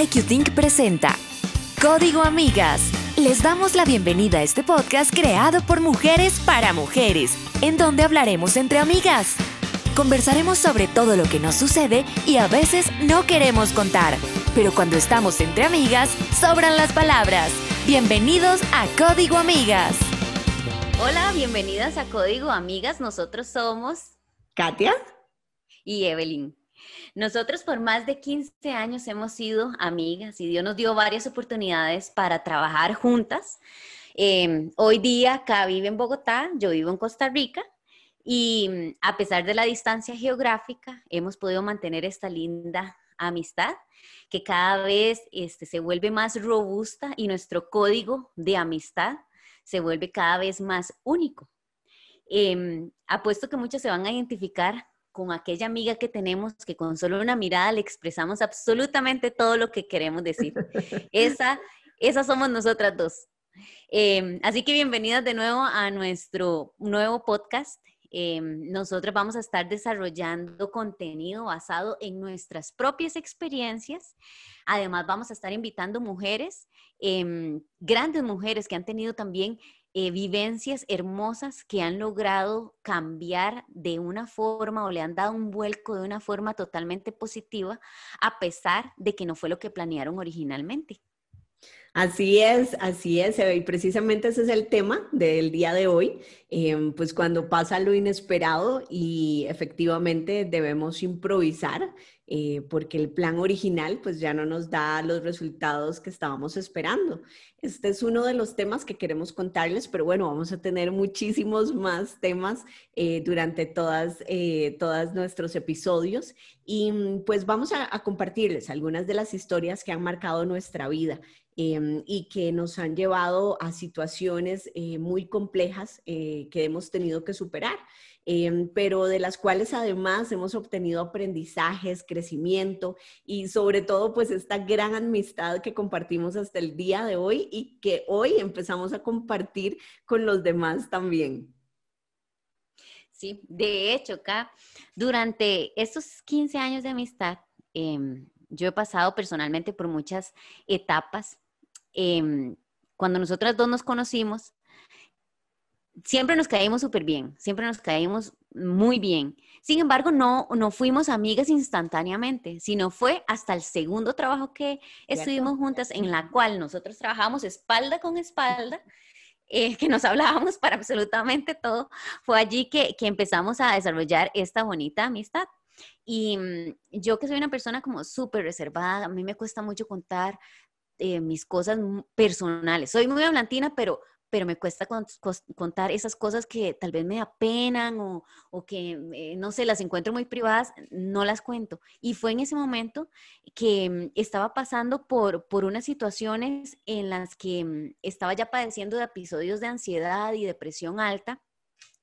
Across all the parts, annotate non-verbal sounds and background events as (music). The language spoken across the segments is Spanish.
IQ Think presenta Código Amigas. Les damos la bienvenida a este podcast creado por mujeres para mujeres, en donde hablaremos entre amigas. Conversaremos sobre todo lo que nos sucede y a veces no queremos contar, pero cuando estamos entre amigas, sobran las palabras. Bienvenidos a Código Amigas. Hola, bienvenidas a Código Amigas. Nosotros somos Katia y Evelyn. Nosotros por más de 15 años hemos sido amigas y Dios nos dio varias oportunidades para trabajar juntas. Em, hoy día, Ka vive en Bogotá, yo vivo en Costa Rica y mm, a pesar de la distancia geográfica, hemos podido mantener esta linda amistad que cada vez este, se vuelve más robusta y nuestro código de amistad se vuelve cada vez más único. Em, apuesto que muchos se van a identificar con aquella amiga que tenemos que con solo una mirada le expresamos absolutamente todo lo que queremos decir. (laughs) Esa, esa somos nosotras dos. Em, así que bienvenidas de nuevo a nuestro nuevo podcast. Eh, nosotros vamos a estar desarrollando contenido basado en nuestras propias experiencias. Además, vamos a estar invitando mujeres, em, grandes mujeres que han tenido también eh, vivencias hermosas que han logrado cambiar de una forma o le han dado un vuelco de una forma totalmente positiva, a pesar de que no fue lo que planearon originalmente. Así es, así es, y precisamente ese es el tema del día de hoy, em, pues cuando pasa lo inesperado y efectivamente debemos improvisar eh, porque el plan original pues ya no nos da los resultados que estábamos esperando. Este es uno de los temas que queremos contarles, pero bueno, vamos a tener muchísimos más temas eh, durante todas, eh, todos nuestros episodios y mm, pues vamos a, compartirles algunas de las historias que han marcado nuestra vida. Em, y que nos han llevado a situaciones eh, muy complejas que hemos tenido que superar, em, pero de las cuales además hemos obtenido aprendizajes, crecimiento y sobre todo pues esta gran amistad que compartimos hasta el día de hoy y que hoy empezamos a compartir con los demás también. Sí, de hecho, acá, durante estos 15 años de amistad, em, yo he pasado personalmente por muchas etapas Em, cuando nosotras dos nos conocimos, siempre nos caímos súper bien, siempre nos caímos muy bien. Sin embargo, no, no fuimos amigas instantáneamente, sino fue hasta el segundo trabajo que estuvimos juntas, en la cual nosotros trabajamos espalda con espalda, eh, que nos (laughs) hablábamos para absolutamente todo. Fue allí que, que empezamos a desarrollar esta bonita amistad. Y mm, yo que soy una persona como súper reservada, a mí me cuesta mucho contar eh, mis cosas personales. Soy muy hablantina, pero, pero me cuesta contar esas cosas que tal vez me apenan o, o que, eh, no sé, las encuentro muy privadas, no las cuento. Y fue en ese momento que mm, estaba pasando por, por unas situaciones en las que mm, estaba ya padeciendo de episodios de ansiedad y depresión alta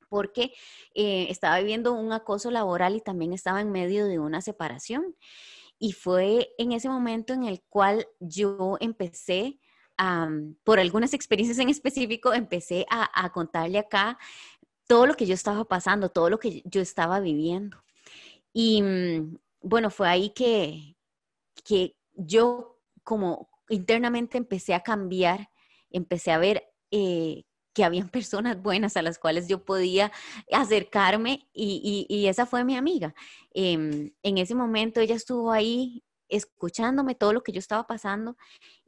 porque eh, estaba viviendo un acoso laboral y también estaba en medio de una separación. Y fue en ese momento en el cual yo empecé, por algunas experiencias en específico, empecé a, contarle acá todo lo que yo estaba pasando, todo lo que yo estaba viviendo. Y mm, bueno, fue ahí que, que yo como internamente empecé a cambiar, empecé a ver eh, que habían (laughs) personas buenas a las cuales yo podía acercarme y, esa fue mi amiga. Em, en ese momento ella estuvo ahí escuchándome todo lo que yo estaba pasando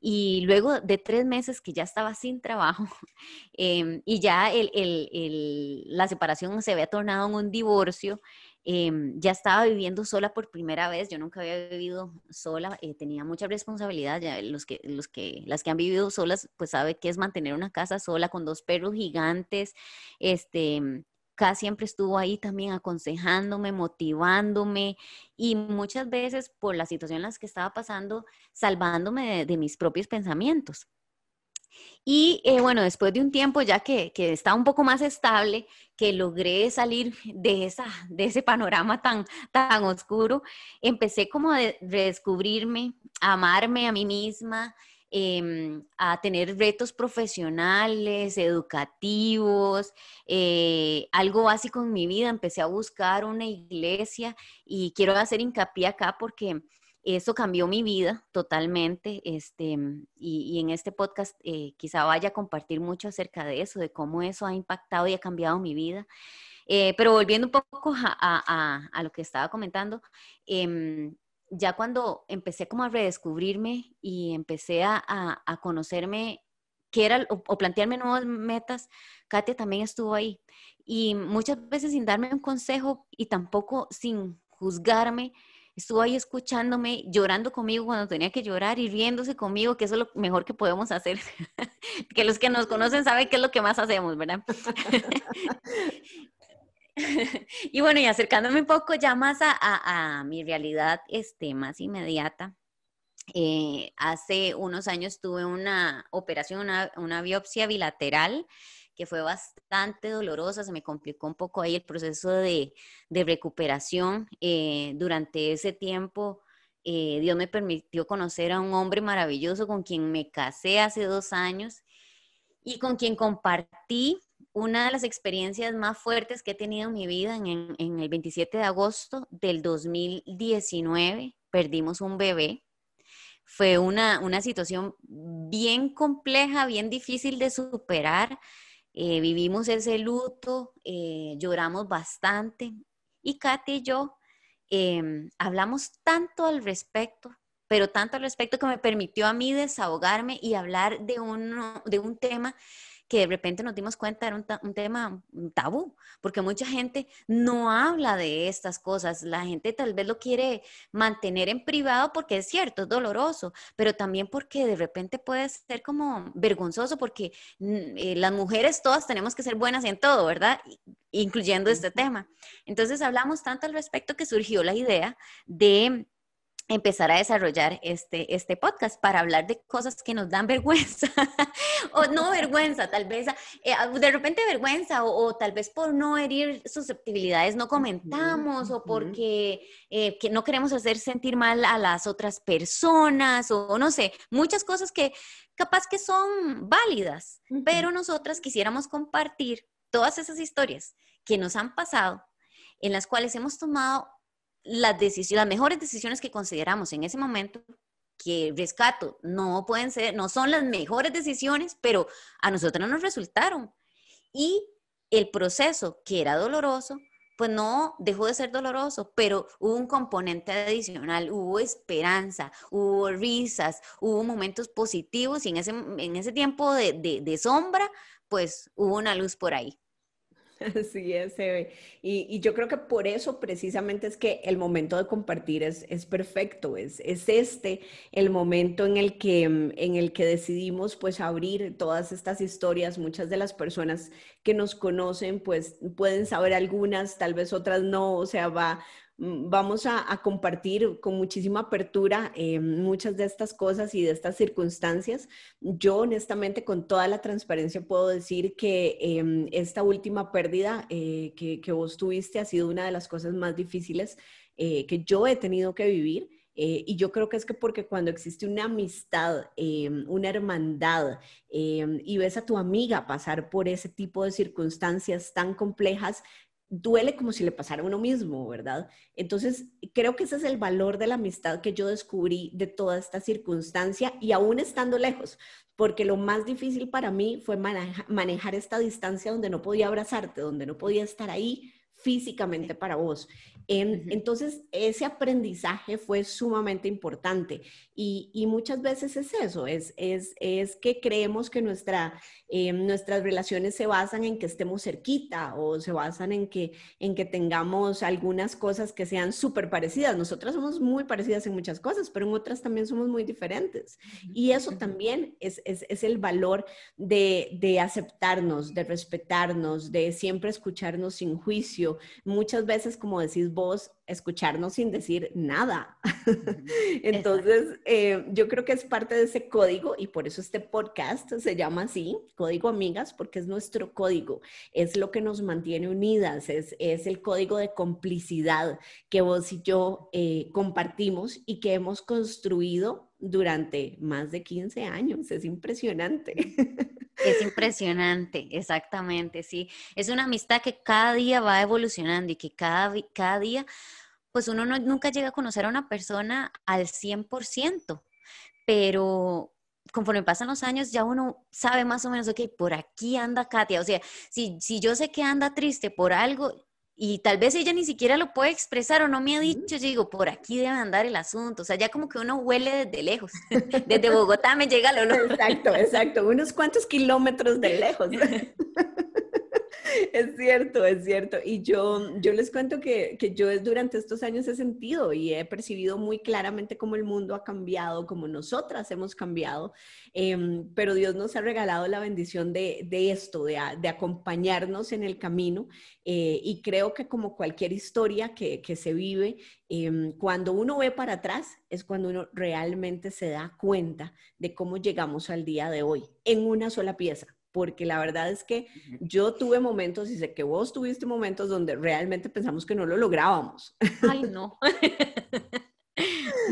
y luego de tres meses que ya estaba sin trabajo (laughs) em, y ya la separación se había tornado en un divorcio, Em, ya estaba viviendo sola por primera vez, yo nunca había vivido sola, eh, tenía mucha responsabilidad, ya los que, los que, las que han vivido solas, pues sabe que es mantener una casa sola con dos perros gigantes, este, casi siempre estuvo ahí también aconsejándome, motivándome y muchas veces por la situación en que estaba pasando, salvándome de mis propios pensamientos. Y eh, bueno, después de un tiempo ya que, que estaba un poco más estable, que logré salir de, esa, de ese panorama tan, tan oscuro, empecé como a redescubrirme, a amarme a mí misma, em, a tener retos profesionales, educativos, eh, algo básico en mi vida. Empecé a buscar una iglesia y quiero hacer hincapié acá porque Eso cambió mi vida totalmente, este, y, en este podcast eh, quizá vaya a compartir mucho acerca de eso, de cómo eso ha impactado y ha cambiado mi vida. Eh, pero volviendo un poco a, lo que estaba comentando, em, ya cuando empecé como a redescubrirme y empecé a, conocerme qué era o, plantearme nuevas metas, Katia también estuvo ahí. Y muchas veces sin darme un consejo y tampoco sin juzgarme, estuvo ahí escuchándome, llorando conmigo cuando tenía que llorar y riéndose conmigo, que eso es lo mejor que podemos hacer. (laughs) que los que nos conocen saben qué es lo que más hacemos, ¿verdad? (laughs) (laughs) y bueno, y acercándome un poco ya más a, mi realidad este, más inmediata. Eh, hace unos años tuve una operación, una, biopsia bilateral que fue bastante dolorosa, se me complicó un poco ahí el proceso de, recuperación. Eh, durante ese tiempo, eh, Dios me permitió conocer a un hombre maravilloso con quien me casé hace dos años y con quien compartí una de las experiencias más fuertes que he tenido en mi vida en, el 27 de agosto del 2019. Perdimos un bebé. Fue una, situación bien compleja, bien difícil de superar. Eh, vivimos ese luto, eh, lloramos bastante. Y Katy y yo em, hablamos tanto al respecto, pero tanto al respecto que me permitió a mí desahogarme y hablar de, de un tema que de repente nos dimos cuenta era un, tema tabú, porque mucha gente no habla de estas cosas. La gente tal vez lo quiere mantener en privado porque es cierto, es doloroso, pero también porque de repente puede ser como vergonzoso porque mm, eh, las mujeres todas tenemos que ser buenas en todo, ¿verdad? Incluyendo este tema. Entonces hablamos tanto al respecto que surgió la idea de empezar a desarrollar este, este podcast para hablar de cosas que nos dan (laughs) vergüenza, o no vergüenza, tal vez eh, de repente vergüenza, o, tal vez por no herir susceptibilidades no comentamos, o porque eh, que no queremos hacer sentir mal a las otras personas, o no sé, muchas cosas que capaz que son válidas, pero nosotras quisiéramos compartir todas esas historias que nos han pasado, en las cuales hemos tomado las, decisiones, las mejores decisiones que consideramos en ese momento, que rescato, no pueden ser, no son las mejores decisiones, pero a nosotros no nos resultaron. Y el proceso, que era doloroso, pues no dejó de ser doloroso, pero hubo un componente adicional, hubo esperanza, hubo risas, hubo momentos positivos y en ese, en ese tiempo de, de sombra, pues hubo una luz por ahí. Así es, y, y, yo creo que por eso precisamente es que el momento de compartir es, es perfecto, es, es, este el momento en el, que, en el que decidimos pues abrir todas estas historias. Muchas de las personas que nos conocen pues pueden saber algunas, tal vez otras no, o sea, va, Mm, vamos a, compartir con muchísima apertura eh, muchas de estas cosas y de estas circunstancias. Yo honestamente con toda la transparencia puedo decir que em, esta última pérdida eh, que, vos tuviste ha sido una de las cosas más difíciles eh, que yo he tenido que vivir. y yo creo que es que porque cuando existe una amistad, em, una hermandad, em, y ves a tu amiga pasar por ese tipo de circunstancias tan complejas, duele como si le pasara a uno mismo, ¿verdad? Entonces, creo que ese es el valor de la amistad que yo descubrí de toda esta circunstancia y aún estando lejos, porque lo más difícil para mí fue manejar esta distancia donde no podía abrazarte, donde no podía estar ahí físicamente para vos. Entonces, ese aprendizaje fue sumamente importante y, muchas veces es eso, es, es, es que creemos que nuestra, eh, nuestras relaciones se basan en que estemos cerquita o se basan en que, en que tengamos algunas cosas que sean súper parecidas. Nosotras somos muy parecidas en muchas cosas, pero en otras también somos muy diferentes. Y eso también es, es, es el valor de, de aceptarnos, de respetarnos, de siempre escucharnos sin juicio. Muchas veces, como decís vos, escucharnos sin decir nada. (laughs) Entonces, eh, yo creo que es parte de ese código y por eso este podcast se llama así, Código Amigas, porque es nuestro código, es lo que nos mantiene unidas, es, es el código de complicidad que vos y yo eh, compartimos y que hemos construido durante más de 15 años. Es impresionante. (laughs) Es impresionante, exactamente, sí. Es una amistad que cada día va evolucionando y que cada, día pues uno nunca llega a conocer a una persona al 100%, pero conforme pasan los años ya uno sabe más o menos, ok, por aquí anda Katia, o sea, si, si yo sé que anda triste por algo, y tal vez ella ni siquiera lo puede expresar o no me ha dicho, yo digo, por aquí debe andar el asunto, o sea, ya como que uno huele desde lejos, (laughs) desde Bogotá me llega el olor. Exacto, exacto, unos cuantos kilómetros de lejos. (laughs) (laughs) Es cierto, es cierto. Y yo, yo les cuento que, que, yo durante estos años he sentido y he percibido muy claramente cómo el mundo ha cambiado, cómo nosotras hemos cambiado, em, pero Dios nos ha regalado la bendición de, de esto, de, de, acompañarnos en el camino. Eh, y creo que como cualquier historia que, que se vive, em, cuando uno ve para atrás es cuando uno realmente se da cuenta de cómo llegamos al día de hoy en una sola pieza porque la verdad es que yo tuve momentos y sé que vos tuviste momentos donde realmente pensamos que no lo lográbamos. Ay, no. (laughs)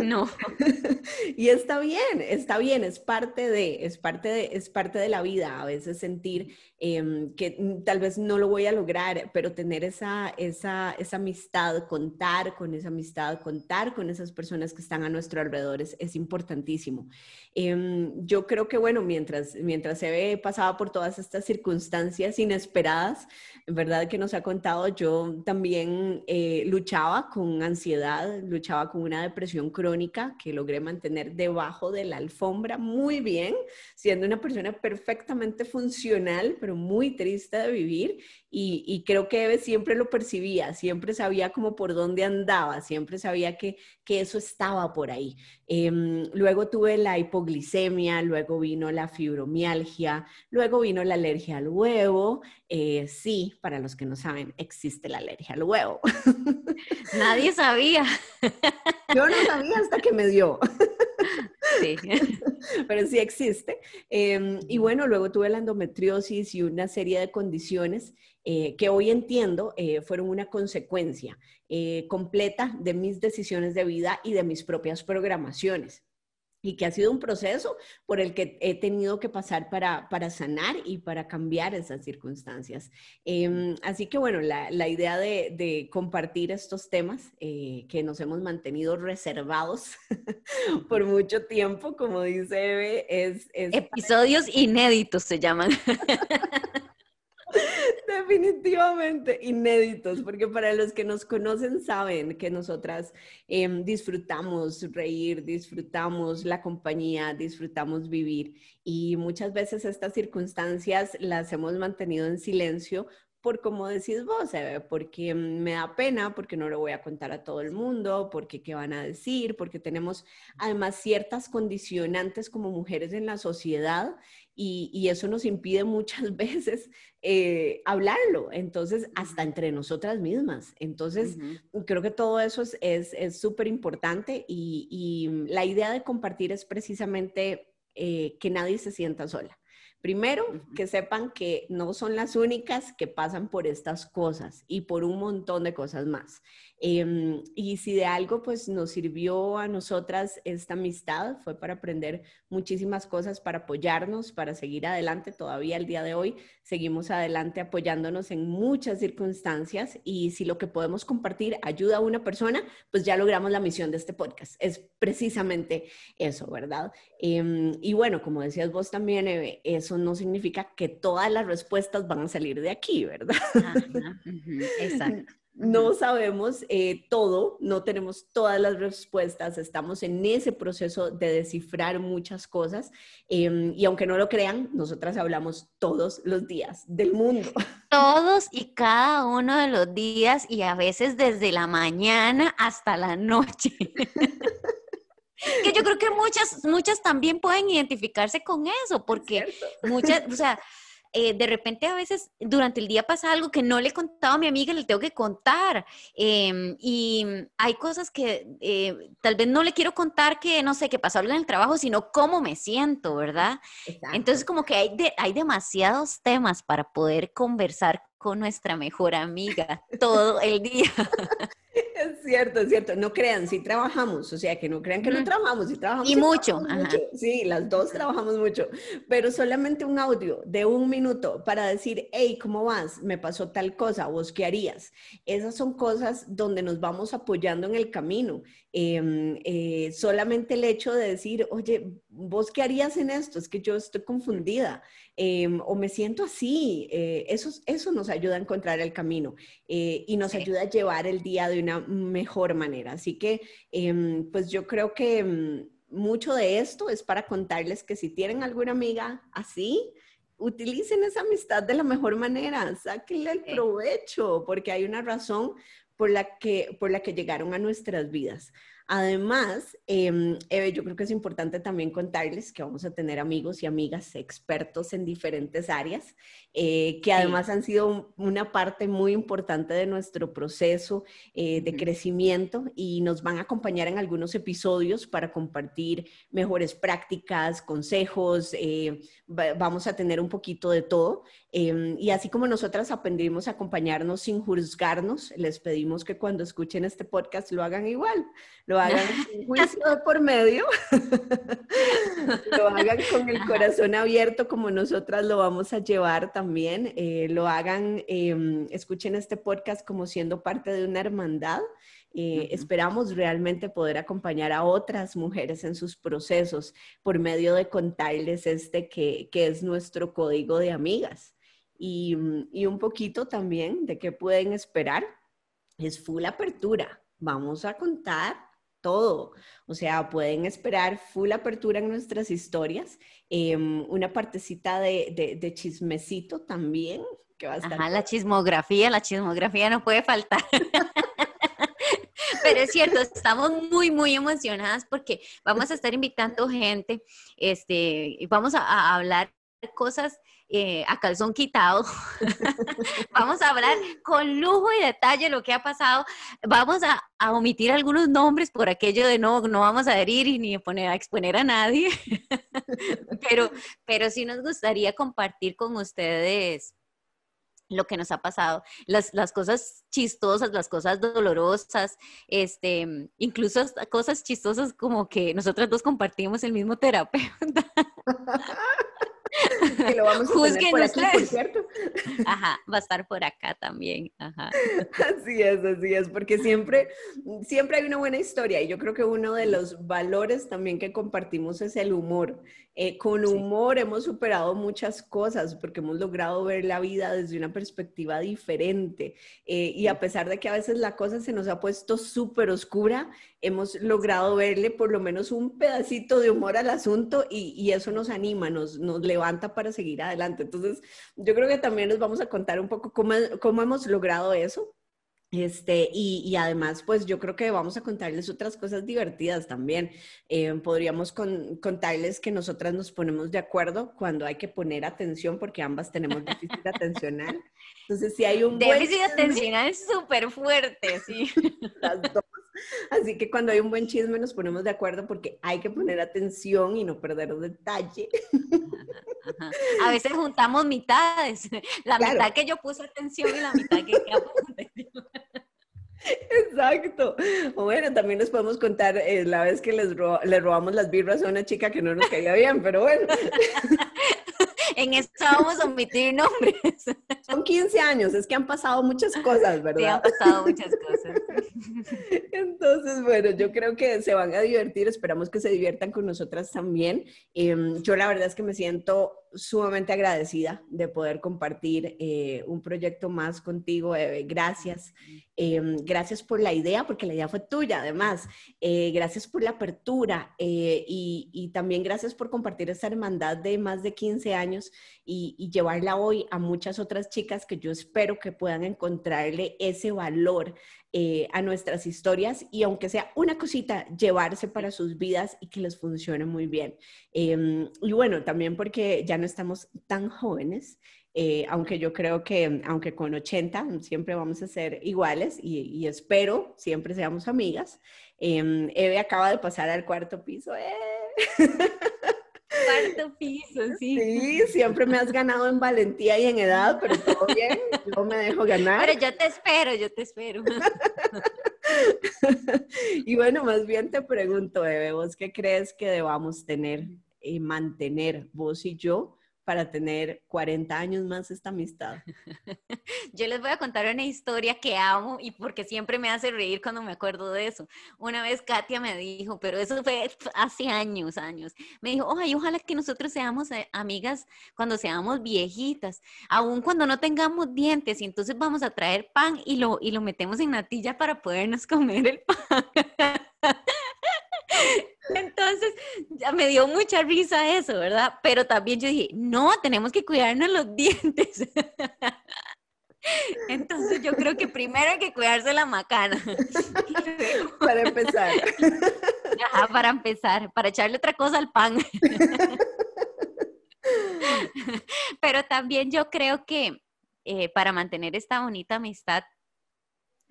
No. (laughs) y está bien, está bien, es parte de, es parte de, es parte de la vida. A veces sentir em, que tal vez no lo voy a lograr, pero tener esa, esa, esa amistad, contar con esa amistad, contar con esas personas que están a nuestro alrededor es, es importantísimo. Em, yo creo que, bueno, mientras, mientras se ve pasaba por todas estas circunstancias inesperadas, verdad que nos ha contado, yo también eh, luchaba con ansiedad, luchaba con una depresión crónica que logré mantener debajo de la alfombra muy bien, siendo una persona perfectamente funcional, pero muy triste de vivir. Y, creo que Eve siempre lo percibía, siempre sabía como por dónde andaba, siempre sabía que, que eso estaba por ahí. Em, luego tuve la hipoglicemia, luego vino la fibromialgia, luego vino la alergia al huevo. Eh, sí, para los que no saben, existe la alergia al huevo. (laughs) Nadie sabía. Yo no sabía hasta que me dio. (laughs) Sí. (laughs) Pero sí existe. Em, y bueno, luego tuve la endometriosis y una serie de condiciones eh, que hoy entiendo eh, fueron una consecuencia completa de mis decisiones de vida y de mis propias programaciones y que ha sido un proceso por el que he tenido que pasar para, para sanar y para cambiar esas circunstancias. Em, así que bueno, la, la idea de, de, compartir estos temas eh, que nos hemos mantenido reservados (laughs) por mucho tiempo, como dice Eve, es... es Episodios inéditos se llaman. (laughs) Definitivamente inéditos, porque para los que nos conocen saben que nosotras em, disfrutamos reír, disfrutamos la compañía, disfrutamos vivir y muchas veces estas circunstancias las hemos mantenido en silencio por como decís vos, porque me da pena, porque no lo voy a contar a todo el mundo, porque qué van a decir, porque tenemos además ciertas condicionantes como mujeres en la sociedad y, eso nos impide muchas (laughs) veces eh, hablarlo, entonces hasta entre nosotras mismas. Entonces, creo que todo eso es súper es, importante y, y, la idea de compartir es precisamente eh, que nadie se sienta sola. Primero, que sepan que no son las únicas que pasan por estas cosas y por un montón de cosas más. Em, y si de algo pues nos sirvió a nosotras esta amistad, fue para aprender muchísimas cosas, para apoyarnos, para seguir adelante. Todavía el día de hoy seguimos adelante apoyándonos en muchas circunstancias y si lo que podemos compartir ayuda a una persona, pues ya logramos la misión de este podcast. Es precisamente eso, ¿verdad? Em, y bueno, como decías vos también, eso no significa que todas las respuestas van a salir de aquí, ¿verdad? exacto no sabemos eh, todo, no tenemos todas las respuestas, estamos en ese proceso de descifrar muchas cosas em, y aunque no lo crean, nosotras hablamos todos los días del mundo. (laughs) Todos y cada uno de los días y a veces desde la mañana hasta la noche. (laughs) que yo creo que muchas, muchas también pueden identificarse con eso, porque muchas, o sea, eh, de repente a veces durante el día pasa algo que no le he contado a mi amiga, le tengo que contar. Em, y hay cosas que eh, tal vez no le quiero contar que, no sé, que pasó algo en el trabajo, sino cómo me siento, ¿verdad? Entonces como que hay, hay demasiados temas para poder conversar con nuestra mejor amiga todo el día. (laughs) Cierto, es cierto. No crean, sí trabajamos, o sea, que no crean que no trabajamos, sí trabajamos. Y mucho. Sí, las dos trabajamos mucho, pero solamente un audio de un minuto para decir, hey, ¿cómo vas? Me pasó tal cosa, ¿vos qué harías? Esas son cosas donde nos vamos apoyando en el camino. Em, eh, solamente el hecho de decir, oye, ¿vos qué harías en esto? Es que yo estoy confundida em, o me siento así. Eh, eso, eso nos ayuda a encontrar el camino eh, y nos ayuda a llevar el día de una mejor manera. Así que, em, pues yo creo que mm, mucho de esto es para contarles que si tienen alguna amiga así, utilicen esa amistad de la mejor manera, sáquenle el provecho, porque hay una razón por la que, por la que llegaron a nuestras vidas. Además, eh, yo creo que es importante también contarles que vamos a tener amigos y amigas expertos en diferentes áreas, eh, que además han sido una parte muy importante de nuestro proceso eh, de crecimiento y nos van a acompañar en algunos episodios para compartir mejores prácticas, consejos, vamos a tener un poquito de todo. Em, y así como nosotras aprendimos a acompañarnos sin juzgarnos, les pedimos que cuando escuchen este podcast lo hagan igual, lo hagan (laughs) sin juicio por medio, (laughs) lo hagan con el corazón abierto como nosotras lo vamos a llevar también, eh, lo hagan, em, escuchen este podcast como siendo parte de una hermandad. Eh, esperamos realmente poder acompañar a otras mujeres en sus procesos por medio de contarles este que, que es nuestro código de amigas. Y, y, un poquito también de qué pueden esperar. Es full apertura. Vamos a contar todo. O sea, pueden esperar full apertura en nuestras historias. Em, una partecita de, de, chismecito también. Que va a estar Ajá, la chismografía, la chismografía no puede faltar. Pero es cierto, estamos muy, muy emocionadas porque vamos a estar invitando gente, este, y vamos a, a hablar cosas eh, a calzón quitado. (laughs) Vamos a hablar con lujo y detalle lo que ha pasado. Vamos a, omitir algunos nombres por aquello de no, no vamos a herir y ni poner, a exponer a nadie. (laughs) pero, pero sí nos gustaría compartir con ustedes lo que nos ha pasado, las, las, cosas chistosas, las cosas dolorosas, este, incluso cosas chistosas como que nosotras dos compartimos el mismo terapeuta. (laughs) que lo vamos a tener por aquí, por cierto. Ajá, va a estar por acá también. Ajá. Así es, así es, porque siempre, siempre hay una buena historia y yo creo que uno de los valores también que compartimos es el humor. Eh, con humor hemos superado muchas cosas porque hemos logrado ver la vida desde una perspectiva diferente eh, y a pesar de que a veces la cosa se nos ha puesto súper oscura, hemos logrado verle por lo menos un pedacito de humor al asunto y, y eso nos anima, nos, nos levanta para seguir adelante. Entonces, yo creo que también nos vamos a contar un poco cómo, cómo hemos logrado eso. Este, y, y, además, pues yo creo que vamos a contarles otras cosas divertidas también. Eh, podríamos contarles que nosotras nos ponemos de acuerdo cuando hay que poner atención, porque ambas tenemos déficit atencional. Entonces, si hay un déficit atencional súper fuerte, sí. (laughs) Las dos. Así que cuando hay un buen chisme nos ponemos de acuerdo porque hay que poner atención y no perder detalle. A veces juntamos mitades, la mitad que yo puse atención y la mitad que (laughs) atención. Exacto. O bueno, también nos podemos contar eh, la vez que les le robamos las birras a una chica que no nos caía bien, pero bueno. (laughs) en esto vamos a omitir nombres. Son 15 años, es que han pasado muchas cosas, ¿verdad? Sí, han pasado muchas cosas. (laughs) Entonces, bueno, yo creo que se van a divertir, esperamos que se diviertan con nosotras también. Em, yo la verdad es que me siento sumamente agradecida de poder compartir eh, un proyecto más contigo, Eve. Gracias. Em, gracias por la idea, porque la idea fue tuya, además. Eh, gracias por la apertura eh, y, también gracias por compartir esta hermandad de más de 15 años y, llevarla hoy a muchas otras chicas que yo espero que puedan encontrarle ese valor a nuestras historias y aunque sea una cosita, llevarse para sus vidas y que les funcione muy bien. Em, y bueno, también porque ya no estamos tan jóvenes, eh, aunque yo creo que, aunque con 80 siempre vamos a ser iguales y, espero siempre seamos amigas. Eh, Eve acaba de pasar al cuarto piso. (laughs) Cuarto piso, sí. Sí, siempre me has ganado en valentía y en edad, pero todo bien, yo me dejo ganar. Pero yo te espero, yo te espero. (laughs) y bueno, más bien te pregunto, Eve, ¿vos qué crees que debamos tener y mantener vos y yo para tener 40 años más esta amistad. (laughs) Yo les voy a contar una historia que amo y porque siempre me hace reír cuando me acuerdo de eso. Una vez Katia me dijo, pero eso fue hace años, años. Me dijo, ay, ojalá que nosotros seamos eh, amigas cuando seamos viejitas, aun cuando no tengamos dientes y entonces vamos a traer pan y lo, y lo metemos en natilla para podernos comer el pan. (laughs) Entonces, ya me dio mucha risa eso, ¿verdad? Pero también yo dije, no, tenemos que cuidarnos los (laughs) dientes. Entonces yo creo que primero hay que cuidarse la macana. (laughs) Para empezar. Ajá, para empezar, para echarle otra cosa al pan. (laughs) Pero también yo creo que eh, para mantener esta bonita amistad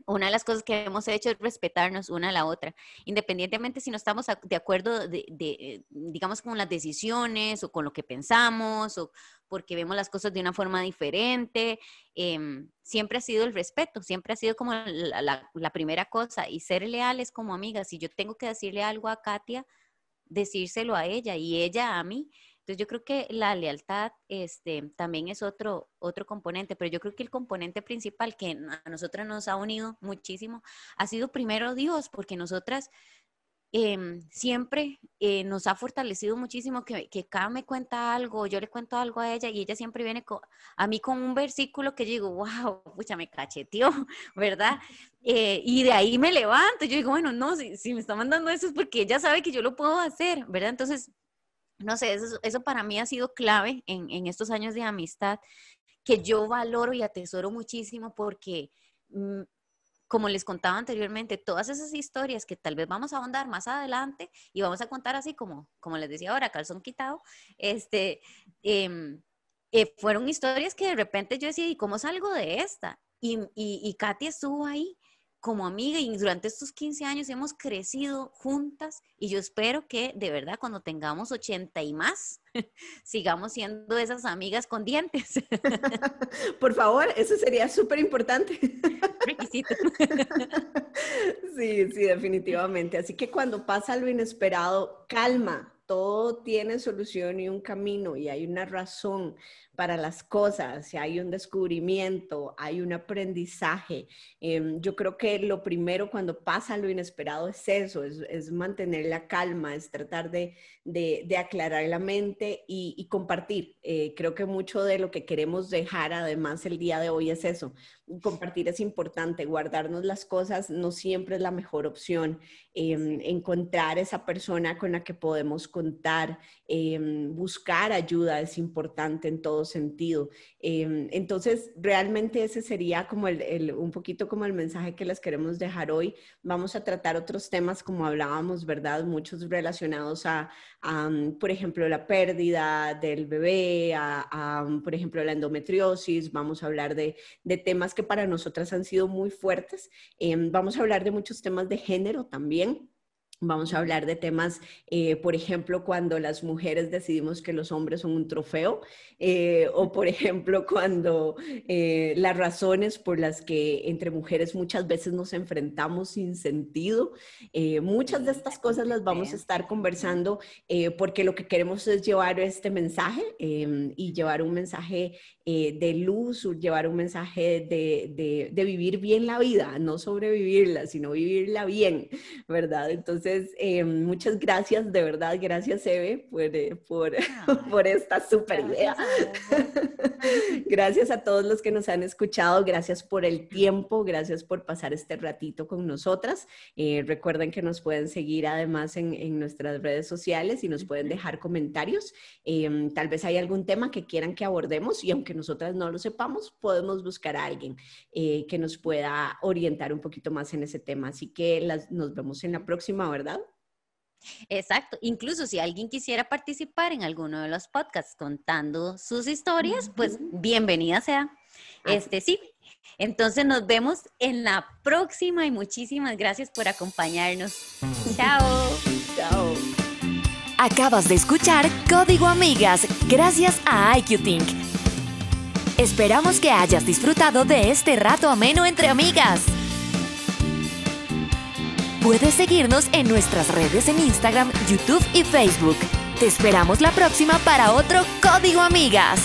una de las cosas que hemos hecho es respetarnos una a la otra, independientemente si no estamos de acuerdo, de, digamos, con las decisiones o con lo que pensamos o porque vemos las cosas de una forma diferente. Em, siempre ha sido el respeto, siempre ha sido como la, la primera cosa y ser leales como amigas. Si yo tengo que decirle algo a Katia, decírselo a ella y ella a mí. Entonces yo creo que la lealtad este, también es otro, otro componente, pero yo creo que el componente principal que a nosotras nos ha unido muchísimo ha sido primero Dios, porque nosotras em, siempre eh, nos ha fortalecido muchísimo que, que cada me cuenta algo, yo le cuento algo a ella y ella siempre viene a mí con un versículo que yo digo, wow, pucha, me cacheteó, (laughs) ¿verdad? Eh, y de ahí me levanto, yo digo, bueno, no, si, si me está mandando eso es porque ella sabe que yo lo puedo hacer, ¿verdad? Entonces, no sé, eso, para mí ha sido clave en, estos años de amistad que yo valoro y atesoro muchísimo porque, mm, como les contaba anteriormente, todas esas historias que tal vez vamos a ahondar más adelante y vamos a contar así como, como les decía ahora, calzón quitado, este, em, eh, fueron historias que de repente yo decía, ¿y cómo salgo de esta? Y, y, y Katy estuvo ahí como amiga y durante estos 15 años hemos crecido juntas y yo espero que de verdad cuando tengamos 80 y más (laughs) sigamos siendo esas amigas con dientes. (laughs) Por favor, eso sería súper importante. (laughs) Requisito. Sí, sí, definitivamente. Así que cuando pasa lo inesperado, calma, todo tiene solución y un camino y hay una razón para las cosas, si hay un descubrimiento, hay un aprendizaje. Em, yo creo que lo primero cuando pasa lo inesperado es eso, es, mantener la calma, es tratar de, aclarar la mente y, compartir. Eh, creo que mucho de lo que queremos dejar además el día de hoy es eso. Compartir es importante, guardarnos las cosas no siempre es la mejor opción. Em, encontrar esa persona con la que podemos contar, em, buscar ayuda es importante en todos sentido. Em, entonces, realmente ese sería como el, un poquito como el mensaje que les queremos dejar hoy. Vamos a tratar otros temas como hablábamos, ¿verdad? Muchos relacionados a, mm, por ejemplo, la pérdida del bebé, a, mm, por ejemplo, la endometriosis. Vamos a hablar de, de temas que para nosotras han sido muy fuertes. Em, vamos a hablar de muchos temas de género también. Vamos a hablar de temas, eh, por ejemplo, cuando las mujeres decidimos que los hombres son un trofeo, eh, o por ejemplo, cuando eh, las razones por las que entre mujeres muchas veces nos enfrentamos sin sentido. muchas de estas cosas las vamos a estar conversando porque lo que queremos es llevar este mensaje em, y llevar un mensaje de luz, llevar un mensaje de, de vivir bien la vida, no sobrevivirla, sino vivirla bien, ¿verdad? Entonces, eh, muchas gracias, de verdad, gracias Eve por, eh, por, (laughs) por, esta super idea. (laughs) gracias a todos los que nos han escuchado, gracias por el tiempo, gracias por pasar este ratito con nosotras. Eh, recuerden que nos pueden seguir además en, en, nuestras redes sociales y nos pueden dejar comentarios. Em, tal vez hay algún tema que quieran que abordemos y aunque nosotras no lo sepamos, podemos buscar a alguien que nos pueda orientar un poquito más en ese tema. Así que las, nos vemos en la próxima ¿verdad? Exacto. Incluso si alguien quisiera participar en alguno de los podcasts contando sus historias, pues bienvenida sea. Este sí. Entonces nos vemos en la próxima y muchísimas gracias por acompañarnos. Chao. Chao. Acabas de escuchar Código Amigas gracias a IQ Esperamos que hayas disfrutado de este rato ameno entre amigas. Puedes seguirnos en nuestras redes en Instagram, YouTube y Facebook. Te esperamos la próxima para otro Código Amigas.